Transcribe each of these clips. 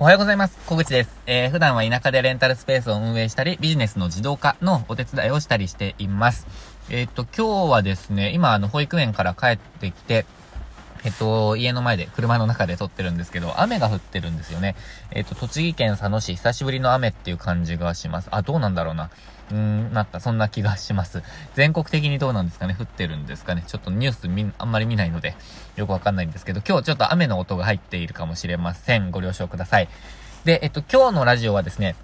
おはようございます。小口です。えー、普段は田舎でレンタルスペースを運営したり、ビジネスの自動化のお手伝いをしたりしています。えー、っと、今日はですね、今、あの、保育園から帰ってきて、えっと、家の前で、車の中で撮ってるんですけど、雨が降ってるんですよね。えっと、栃木県佐野市、久しぶりの雨っていう感じがします。あ、どうなんだろうな。うーん、なった、そんな気がします。全国的にどうなんですかね？降ってるんですかね？ちょっとニュースみ、あんまり見ないので、よくわかんないんですけど、今日ちょっと雨の音が入っているかもしれません。ご了承ください。で、えっと、今日のラジオはですね、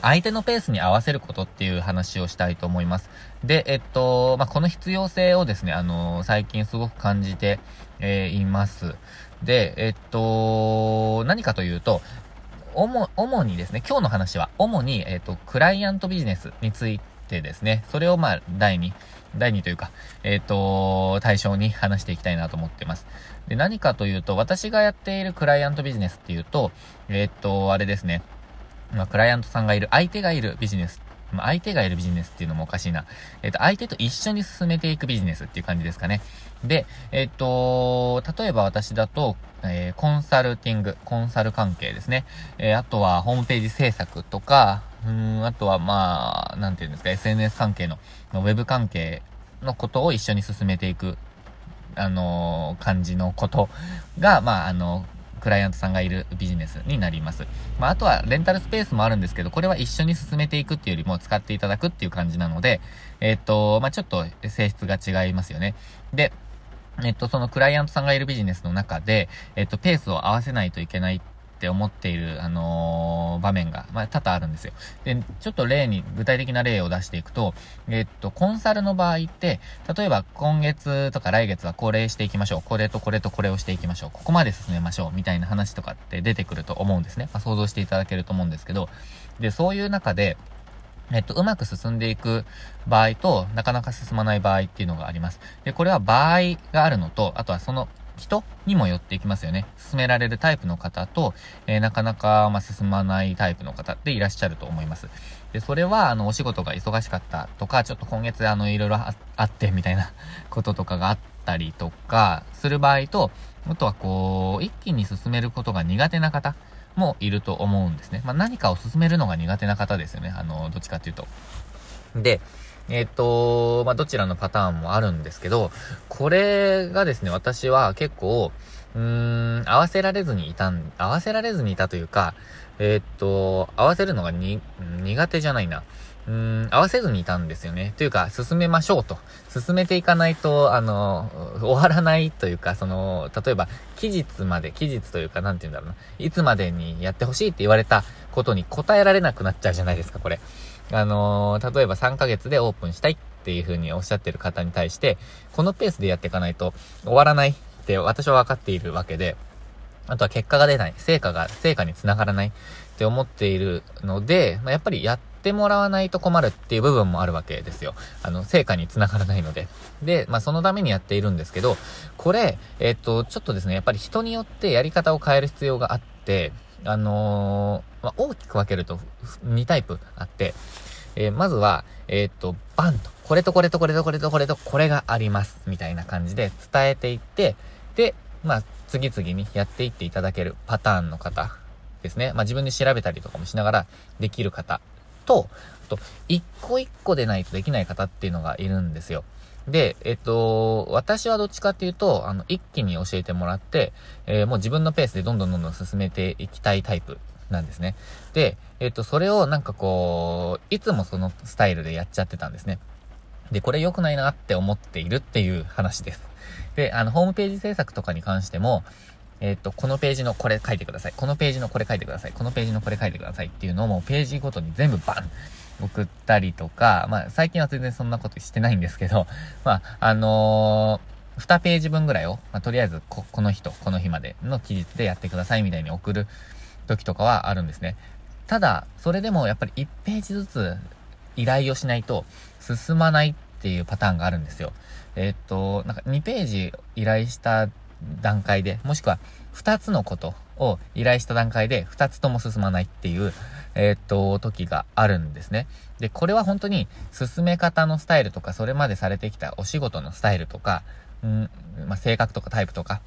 相手のペースに合わせることっていう話をしたいと思います。で、えっと、まあ、この必要性をですね、あのー、最近すごく感じて、えー、います。で、えっと、何かというと、主、主にですね、今日の話は、主に、えっ、と、クライアントビジネスについてですね、それをまあ、第2、第2というか、えっ、と、対象に話していきたいなと思ってます。で、何かというと、私がやっているクライアントビジネスっていうと、えっ、と、あれですね、まあ、クライアントさんがいる、相手がいるビジネスまあ、相手がいるビジネスっていうのもおかしいな。えっ、ー、と、相手と一緒に進めていくビジネスっていう感じですかね。で、えっ、ー、と、例えば私だと、えー、コンサルティング、コンサル関係ですね。えあとはホームページ制作とか、うん、あとはまあ、なんていうんですか、SNS 関係の、ウェブ関係のことを一緒に進めていく、あの感じのことが、まあ、あのクライアントさんがいるビジネスになります。まあ、あとはレンタルスペースもあるんですけど、これは一緒に進めていくっていうよりも使っていただくっていう感じなので、えっと、まあ、ちょっと性質が違いますよね。で、えっと、そのクライアントさんがいるビジネスの中で、えっと、ペースを合わせないといけないっって思っている、あのー、場面が、まあ、多々あるんですよ。で、ちょっと例に、具体的な例を出していくと、えっと、コンサルの場合って、例えば今月とか来月はこれしていきましょう。これとこれとこれをしていきましょう。ここまで進めましょう。みたいな話とかって出てくると思うんですね。まあ、想像していただけると思うんですけど、で、そういう中で、えっと、うまく進んでいく場合と、なかなか進まない場合っていうのがあります。で、これは場合があるのと、あとはその人にも寄っていきますよね。進められるタイプの方と、えー、なかなか、ま進まないタイプの方っていらっしゃると思います。で、それは、あの、お仕事が忙しかったとか、ちょっと今月、あの、いろいろあって、みたいな こととかがあったりとか、する場合と、あとはこう、一気に進めることが苦手な方もいると思うんですね。まあ、何かを進めるのが苦手な方ですよね。あの、どっちかっていうと。で、えっ、と、まあ、どちらのパターンもあるんですけど、これがですね、私は結構、うーん、合わせられずにいたん、合わせられずにいたというか、えっ、と、合わせるのがに、苦手じゃないな。うーん、合わせずにいたんですよね。というか、進めましょうと。進めていかないと、あの、終わらないというか、その、例えば、期日まで、期日というか、なんて言うんだろうな。いつまでにやってほしいって言われたことに答えられなくなっちゃうじゃないですか、これ。あのー、例えば3ヶ月でオープンしたいっていう風におっしゃってる方に対して、このペースでやっていかないと終わらないって私は分かっているわけで、あとは結果が出ない、成果が、成果につながらないって思っているので、まあ、やっぱりやってもらわないと困るっていう部分もあるわけですよ。あの、成果につながらないので。で、まあ、そのためにやっているんですけど、これ、えっと、ちょっとですね、やっぱり人によってやり方を変える必要があって、あのー、まあ、大きく分けると2タイプあって、えー、まずは、えー、っと、バンと、これとこれとこれとこれとこれとこれがあります、みたいな感じで伝えていって、で、まあ、次々にやっていっていただけるパターンの方ですね。まあ、自分で調べたりとかもしながらできる方と、あと、一個一個でないとできない方っていうのがいるんですよ。で、えっと、私はどっちかっていうと、あの、一気に教えてもらって、えー、もう自分のペースでどんどんどんどん進めていきたいタイプなんですね。で、えっと、それをなんかこう、いつもそのスタイルでやっちゃってたんですね。で、これ良くないなって思っているっていう話です。で、あの、ホームページ制作とかに関しても、えっと、このページのこれ書いてください。このページのこれ書いてください。このページのこれ書いてくださいっていうのをもうページごとに全部バン送ったりとか、まあ、最近は全然そんなことしてないんですけど、まあ、あのー、2ページ分ぐらいを、まあ、とりあえずこ、この日とこの日までの期日でやってくださいみたいに送る時とかはあるんですね。ただ、それでもやっぱり1ページずつ依頼をしないと進まないっていうパターンがあるんですよ。え、っと、なんか2ページ依頼した段階で、もしくは2つのことを依頼した段階で2つとも進まないっていう、えー、っと、時があるんですね。で、これは本当に進め方のスタイルとか、それまでされてきたお仕事のスタイルとか、うん、まあ、性格とかタイプとか、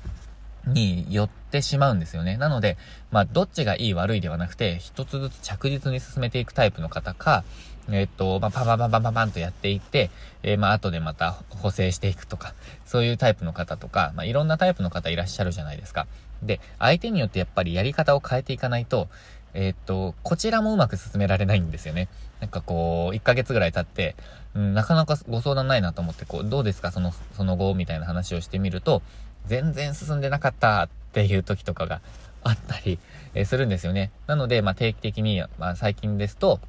に寄ってしまうんですよね。なので、まあ、どっちがいい悪いではなくて、一つずつ着実に進めていくタイプの方か、えっと、まあ、パパパパパパンとやっていって、えー、まあ、後でまた補正していくとか、そういうタイプの方とか、まあ、いろんなタイプの方いらっしゃるじゃないですか。で、相手によってやっぱりやり方を変えていかないと、えー、っと、こちらもうまく進められないんですよね。なんかこう、1ヶ月ぐらい経って、うん、なかなかご相談ないなと思って、こう、どうですかその、その後みたいな話をしてみると、全然進んでなかったっていう時とかがあったり、え、するんですよね。なので、まあ、定期的に、まあ、最近ですと、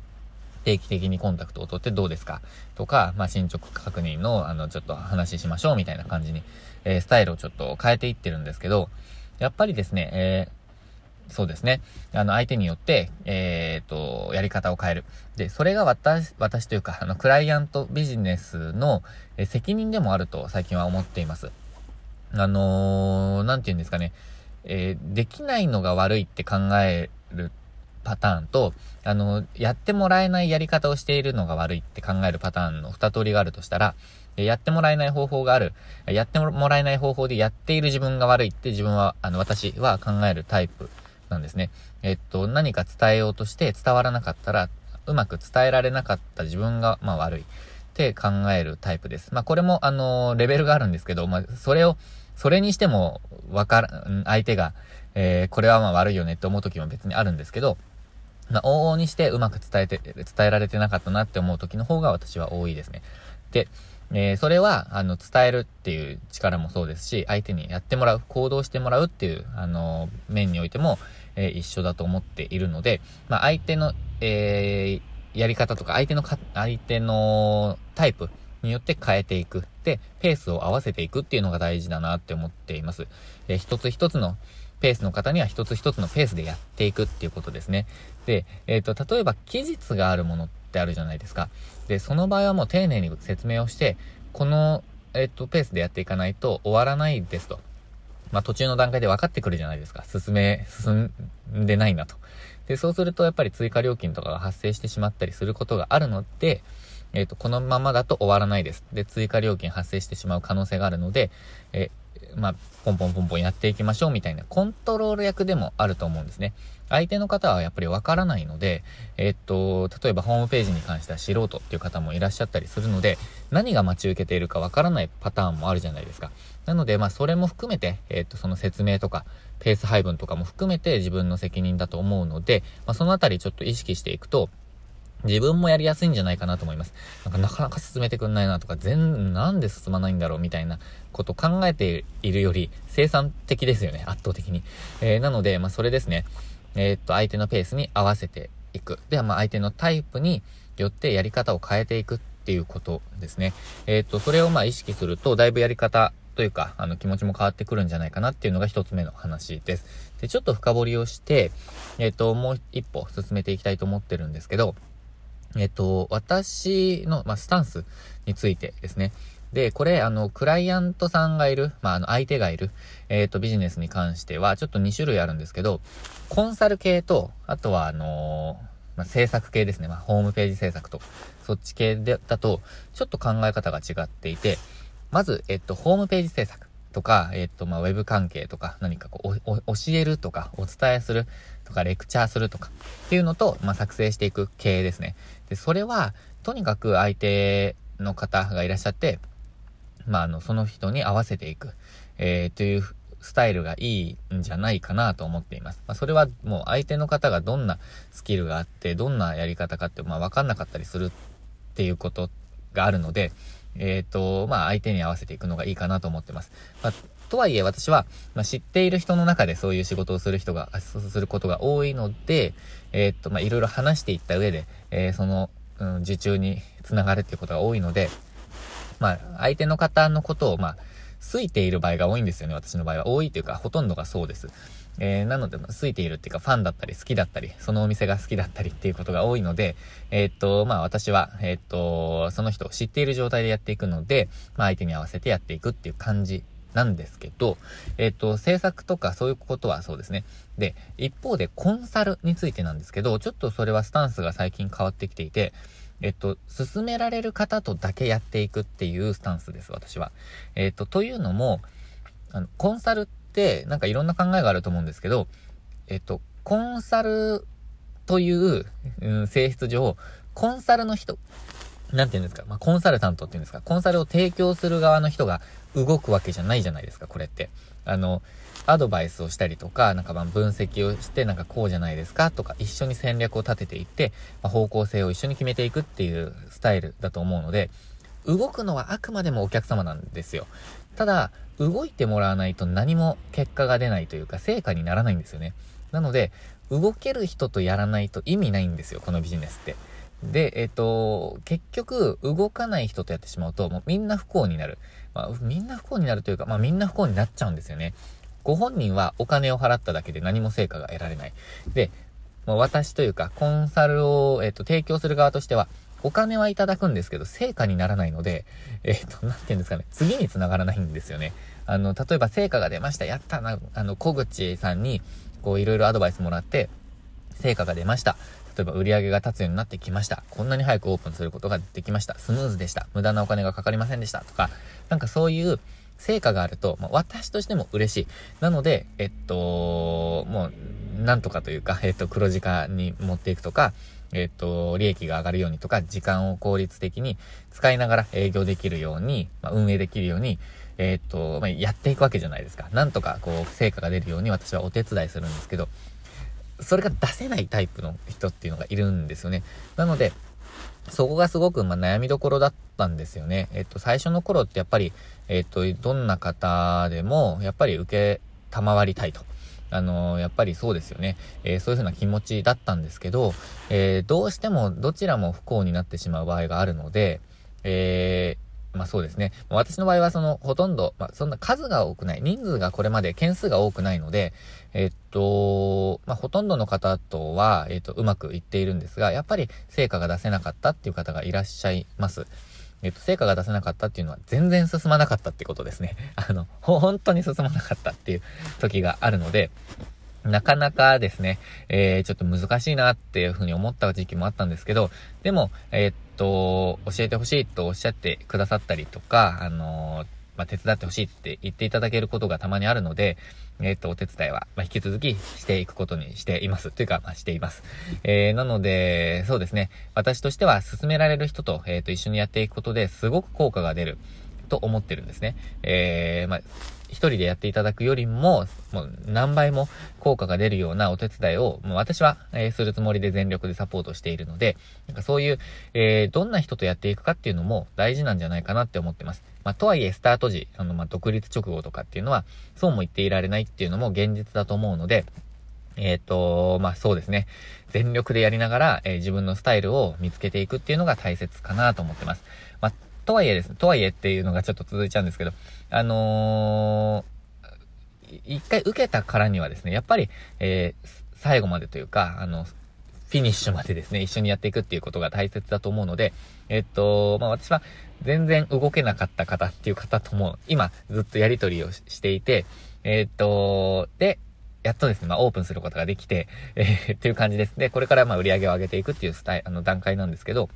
定期的にコンタクトを取ってどうですかとか、まあ、進捗確認の、あの、ちょっと話しましょうみたいな感じに、えー、スタイルをちょっと変えていってるんですけど、やっぱりですね、えー、そうですね。あの、相手によって、えっ、と、やり方を変える。で、それが私、私というか、あの、クライアントビジネスの、え責任でもあると最近は思っています。あのー、なんて言うんですかね。えー、できないのが悪いって考えるパターンと、あの、やってもらえないやり方をしているのが悪いって考えるパターンの二通りがあるとしたら、やってもらえない方法がある。やってもらえない方法でやっている自分が悪いって自分は、あの、私は考えるタイプなんですね。えっと、何か伝えようとして伝わらなかったら、うまく伝えられなかった自分が、まあ悪いって考えるタイプです。まあこれも、あの、レベルがあるんですけど、まあそれを、それにしても、わから、相手が、えー、これはまあ悪いよねって思う時も別にあるんですけど、まあ、往々にしてうまく伝えて、伝えられてなかったなって思う時の方が私は多いですね。で、えー、それは、あの、伝えるっていう力もそうですし、相手にやってもらう、行動してもらうっていう、あの、面においても、えー、一緒だと思っているので、まあ、相手の、えー、やり方とか、相手のか、相手のタイプによって変えていく。で、ペースを合わせていくっていうのが大事だなって思っています。で、一つ一つの、ペースの方には一つ一つのペースでやっていくっていうことですね。で、えっ、ー、と、例えば期日があるものってあるじゃないですか。で、その場合はもう丁寧に説明をして、この、えっ、ー、と、ペースでやっていかないと終わらないですと。まあ、途中の段階で分かってくるじゃないですか。進め、進んでないなと。で、そうするとやっぱり追加料金とかが発生してしまったりすることがあるので、えっ、ー、と、このままだと終わらないです。で、追加料金発生してしまう可能性があるので、えまあ、ポンポンポンポンやっていきましょうみたいなコントロール役でもあると思うんですね。相手の方はやっぱりわからないので、え、っと、例えばホームページに関しては素人っていう方もいらっしゃったりするので、何が待ち受けているかわからないパターンもあるじゃないですか。なので、まあ、それも含めて、え、っと、その説明とか、ペース配分とかも含めて自分の責任だと思うので、まあ、そのあたりちょっと意識していくと、自分もやりやすいんじゃないかなと思います。なんかなかなか進めてくんないなとか、全、なんで進まないんだろうみたいなこと考えているより生産的ですよね、圧倒的に。えー、なので、まあそれですね。えー、っと、相手のペースに合わせていく。では、まあ相手のタイプによってやり方を変えていくっていうことですね。えー、っと、それをまあ意識すると、だいぶやり方というか、あの気持ちも変わってくるんじゃないかなっていうのが一つ目の話です。で、ちょっと深掘りをして、えっ、と、もう一歩進めていきたいと思ってるんですけど、えっと、私の、まあ、スタンスについてですね。で、これ、あの、クライアントさんがいる、まあ、あの、相手がいる、えっ、と、ビジネスに関しては、ちょっと2種類あるんですけど、コンサル系と、あとは、あのまあ、制作系ですね。まあ、ホームページ制作と、そっち系で、だと、ちょっと考え方が違っていて、まず、えっと、ホームページ制作とか、えっと、まあ、ウェブ関係とか、何かこう、教えるとか、お伝えするとか、レクチャーするとか、っていうのと、まあ、作成していく系ですね。で、それは、とにかく相手の方がいらっしゃって、まあ、あの、その人に合わせていく、えー、というスタイルがいいんじゃないかなと思っています。まあ、それはもう相手の方がどんなスキルがあって、どんなやり方かって、まあ、わかんなかったりするっていうことがあるので、えっ、ー、と、まあ、相手に合わせていくのがいいかなと思ってます。まあ、とはいえ私は、まあ、知っている人の中でそういう仕事をする人が、することが多いので、えっ、と、ま、いろいろ話していった上で、えー、その、うん、受注につながるっていうことが多いので、まあ、相手の方のことを、まあ、好いている場合が多いんですよね、私の場合は。多いというか、ほとんどがそうです。えー、なので、好いているっていうか、ファンだったり、好きだったり、そのお店が好きだったりっていうことが多いので、えー、っと、まあ私は、えー、っと、その人を知っている状態でやっていくので、まあ相手に合わせてやっていくっていう感じなんですけど、えっ、と、制作とかそういうことはそうですね。で、一方でコンサルについてなんですけど、ちょっとそれはスタンスが最近変わってきていて、えっと、進められる方とだけやっていくっていうスタンスです、私は。えっと、というのも、あの、コンサルって、なんかいろんな考えがあると思うんですけど、えっと、コンサルという、うん、性質上、コンサルの人、なんて言うんですか、まあ、コンサルタントって言うんですか、コンサルを提供する側の人が動くわけじゃないじゃないですか、これって。あの、アドバイスをしたりとか、なんかま分析をして、なんかこうじゃないですかとか、一緒に戦略を立てていって、まあ、方向性を一緒に決めていくっていうスタイルだと思うので、動くのはあくまでもお客様なんですよ。ただ、動いてもらわないと何も結果が出ないというか、成果にならないんですよね。なので、動ける人とやらないと意味ないんですよ、このビジネスって。で、えっ、と、結局、動かない人とやってしまうと、もうみんな不幸になる。まあ、みんな不幸になるというか、まあみんな不幸になっちゃうんですよね。ご本人はお金を払っただけで何も成果が得られない。で、まあ、私というか、コンサルを、えっ、と、提供する側としては、お金はいただくんですけど、成果にならないので、えっ、と、なんて言うんですかね、次に繋がらないんですよね。あの、例えば成果が出ました、やったな、あの、小口さんに、こう、いろいろアドバイスもらって、成果が出ました。例えば売り上げが立つようになってきました。こんなに早くオープンすることができました。スムーズでした。無駄なお金がかかりませんでした。とか、なんかそういう成果があると、まあ、私としても嬉しい。なので、えっと、もう、なんとかというか、えっと、黒字化に持っていくとか、えっと、利益が上がるようにとか、時間を効率的に使いながら営業できるように、まあ、運営できるように、えっと、まあ、やっていくわけじゃないですか。なんとか、こう、成果が出るように私はお手伝いするんですけど、それが出せないタイプの人っていうのがいるんですよね。なので、そこがすごく、まあ、悩みどころだったんですよね。えっと、最初の頃ってやっぱり、えっと、どんな方でも、やっぱり受けたまわりたいと。あのー、やっぱりそうですよね。えー、そういう風な気持ちだったんですけど、えー、どうしてもどちらも不幸になってしまう場合があるので、えまあそうですね。私の場合はそのほとんど、まあそんな数が多くない、人数がこれまで件数が多くないので、えっと、まあほとんどの方とは、えっと、うまくいっているんですが、やっぱり成果が出せなかったっていう方がいらっしゃいます。えっと、成果が出せなかったっていうのは全然進まなかったってことですね。あの、本当に進まなかったっていう時があるので、なかなかですね、えー、ちょっと難しいなっていうふうに思った時期もあったんですけど、でも、えー、っと、教えてほしいとおっしゃってくださったりとか、あの、まあ、手伝ってほしいって言っていただけることがたまにあるので、えっと、お手伝いは、まあ、引き続きしていくことにしています。というか、まあ、しています。えー、なので、そうですね。私としては進められる人と、えっ、と、一緒にやっていくことですごく効果が出ると思ってるんですね。えー、まあ、一人でやっていただくよりも、もう何倍も効果が出るようなお手伝いを、もう私は、えー、するつもりで全力でサポートしているので、なんかそういう、えー、どんな人とやっていくかっていうのも大事なんじゃないかなって思ってます。まあ、とはいえ、スタート時、あの、まあ、独立直後とかっていうのは、そうも言っていられないっていうのも現実だと思うので、えっ、ー、と、まあ、そうですね。全力でやりながら、えー、自分のスタイルを見つけていくっていうのが大切かなと思ってます。まあ、とはいえです、とはいえっていうのがちょっと続いちゃうんですけど、あのー、一回受けたからにはですね、やっぱり、えー、最後までというか、あの、フィニッシュまでですね、一緒にやっていくっていうことが大切だと思うので、えっと、まあ、私は全然動けなかった方っていう方とも、今ずっとやりとりをしていて、えっと、で、やっとですね、まあ、オープンすることができて、えー、っていう感じです。で、これからまあ売り上げを上げていくっていうスタイル、あの段階なんですけど、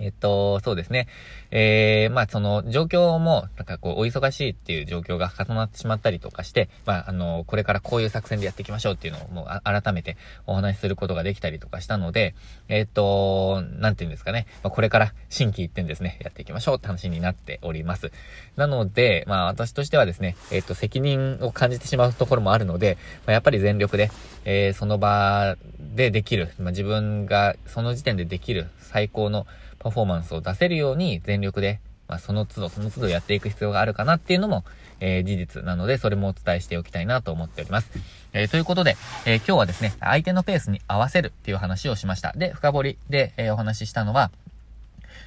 えっと、そうですね。えー、まあ、その、状況も、なんかこう、お忙しいっていう状況が重なってしまったりとかして、まあ、あの、これからこういう作戦でやっていきましょうっていうのをもう、改めてお話しすることができたりとかしたので、えっと、なんていうんですかね。まあ、これから新規一点ですね、やっていきましょうって話になっております。なので、まあ、私としてはですね、えっと、責任を感じてしまうところもあるので、まあ、やっぱり全力で、えー、その場でできる、まあ、自分がその時点でできる最高のパフォーマンスを出せるように全力で、まあ、その都度その都度やっていく必要があるかなっていうのも、えー、事実なので、それもお伝えしておきたいなと思っております。えー、ということで、えー、今日はですね、相手のペースに合わせるっていう話をしました。で、深掘りで、えお話ししたのは、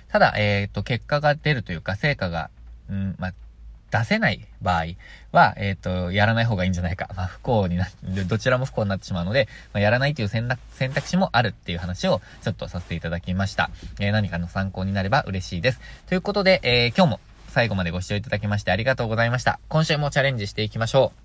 ただ、えっ、と、結果が出るというか、成果が、うん、まあ、出せない場合は、えっ、ー、と、やらない方がいいんじゃないか。まあ、不幸にな、どちらも不幸になってしまうので、まあ、やらないという選択選択肢もあるっていう話をちょっとさせていただきました。えー、何かの参考になれば嬉しいです。ということで、えー、今日も最後までご視聴いただきましてありがとうございました。今週もチャレンジしていきましょう。